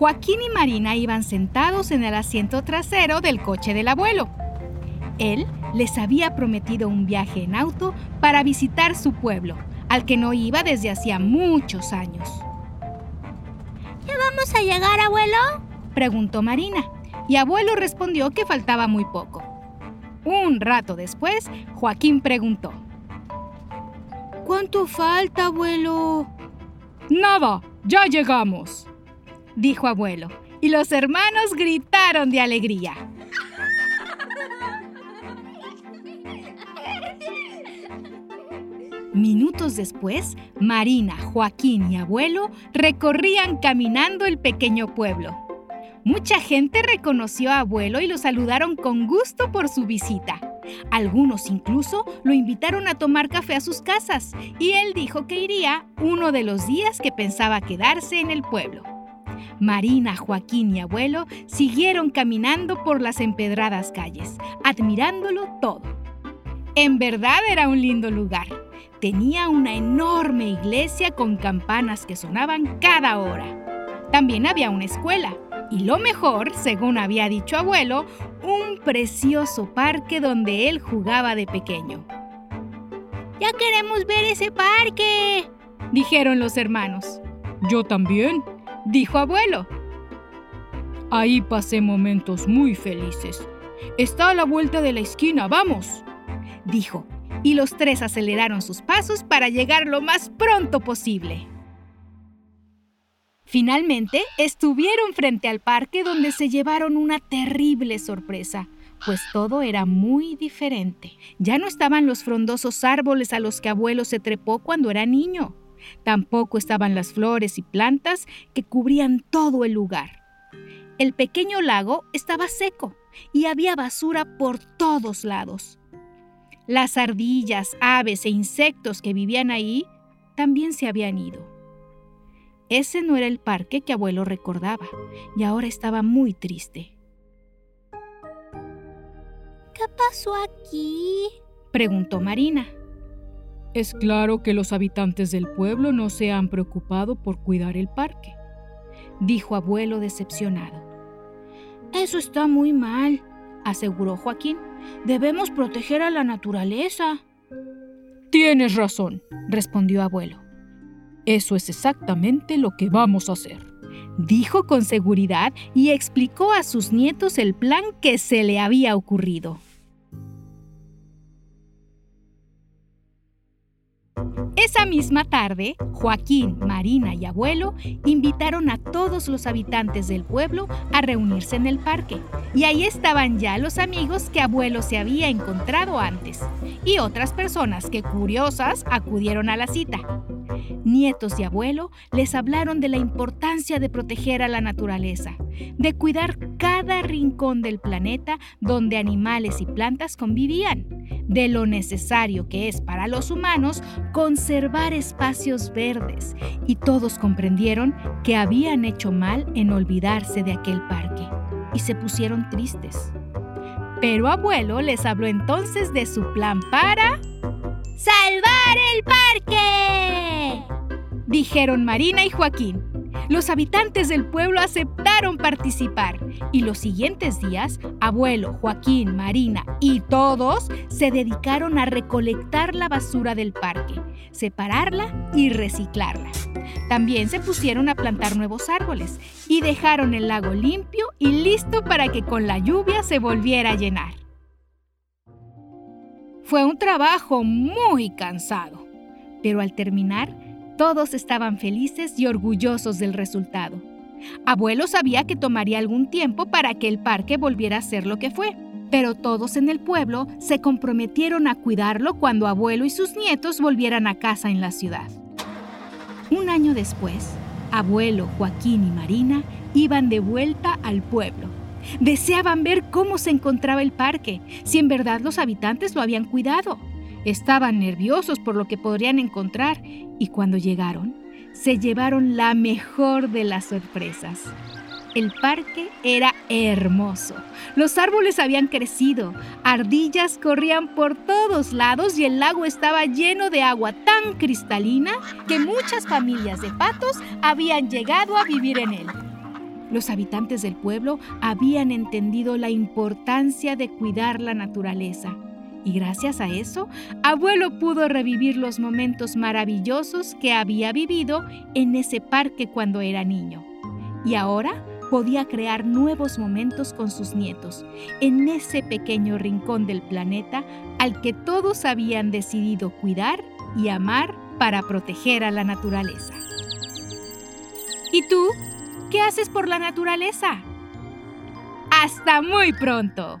Joaquín y Marina iban sentados en el asiento trasero del coche del abuelo. Él les había prometido un viaje en auto para visitar su pueblo, al que no iba desde hacía muchos años. ¿Ya vamos a llegar, abuelo? preguntó Marina, y abuelo respondió que faltaba muy poco. Un rato después, Joaquín preguntó. ¿Cuánto falta, abuelo? Nada, ya llegamos dijo abuelo, y los hermanos gritaron de alegría. Minutos después, Marina, Joaquín y abuelo recorrían caminando el pequeño pueblo. Mucha gente reconoció a abuelo y lo saludaron con gusto por su visita. Algunos incluso lo invitaron a tomar café a sus casas y él dijo que iría uno de los días que pensaba quedarse en el pueblo. Marina, Joaquín y abuelo siguieron caminando por las empedradas calles, admirándolo todo. En verdad era un lindo lugar. Tenía una enorme iglesia con campanas que sonaban cada hora. También había una escuela. Y lo mejor, según había dicho abuelo, un precioso parque donde él jugaba de pequeño. Ya queremos ver ese parque, dijeron los hermanos. Yo también, dijo abuelo. Ahí pasé momentos muy felices. Está a la vuelta de la esquina, vamos, dijo, y los tres aceleraron sus pasos para llegar lo más pronto posible. Finalmente, estuvieron frente al parque donde se llevaron una terrible sorpresa, pues todo era muy diferente. Ya no estaban los frondosos árboles a los que abuelo se trepó cuando era niño. Tampoco estaban las flores y plantas que cubrían todo el lugar. El pequeño lago estaba seco y había basura por todos lados. Las ardillas, aves e insectos que vivían ahí también se habían ido. Ese no era el parque que abuelo recordaba y ahora estaba muy triste. ¿Qué pasó aquí? preguntó Marina. Es claro que los habitantes del pueblo no se han preocupado por cuidar el parque, dijo abuelo decepcionado. Eso está muy mal, aseguró Joaquín. Debemos proteger a la naturaleza. Tienes razón, respondió abuelo. Eso es exactamente lo que vamos a hacer, dijo con seguridad y explicó a sus nietos el plan que se le había ocurrido. Esa misma tarde, Joaquín, Marina y abuelo invitaron a todos los habitantes del pueblo a reunirse en el parque. Y ahí estaban ya los amigos que abuelo se había encontrado antes y otras personas que curiosas acudieron a la cita. Nietos y abuelo les hablaron de la importancia de proteger a la naturaleza, de cuidar cada rincón del planeta donde animales y plantas convivían, de lo necesario que es para los humanos conservar espacios verdes y todos comprendieron que habían hecho mal en olvidarse de aquel parque y se pusieron tristes. Pero abuelo les habló entonces de su plan para... ¡Salvar el parque! Dijeron Marina y Joaquín. Los habitantes del pueblo aceptaron participar y los siguientes días, abuelo, Joaquín, Marina y todos se dedicaron a recolectar la basura del parque, separarla y reciclarla. También se pusieron a plantar nuevos árboles y dejaron el lago limpio y listo para que con la lluvia se volviera a llenar. Fue un trabajo muy cansado, pero al terminar, todos estaban felices y orgullosos del resultado. Abuelo sabía que tomaría algún tiempo para que el parque volviera a ser lo que fue, pero todos en el pueblo se comprometieron a cuidarlo cuando abuelo y sus nietos volvieran a casa en la ciudad. Un año después, abuelo, Joaquín y Marina iban de vuelta al pueblo. Deseaban ver cómo se encontraba el parque, si en verdad los habitantes lo habían cuidado. Estaban nerviosos por lo que podrían encontrar y cuando llegaron, se llevaron la mejor de las sorpresas. El parque era hermoso. Los árboles habían crecido, ardillas corrían por todos lados y el lago estaba lleno de agua tan cristalina que muchas familias de patos habían llegado a vivir en él. Los habitantes del pueblo habían entendido la importancia de cuidar la naturaleza y gracias a eso, abuelo pudo revivir los momentos maravillosos que había vivido en ese parque cuando era niño. Y ahora podía crear nuevos momentos con sus nietos, en ese pequeño rincón del planeta al que todos habían decidido cuidar y amar para proteger a la naturaleza. ¿Y tú? ¿Qué haces por la naturaleza? ¡Hasta muy pronto!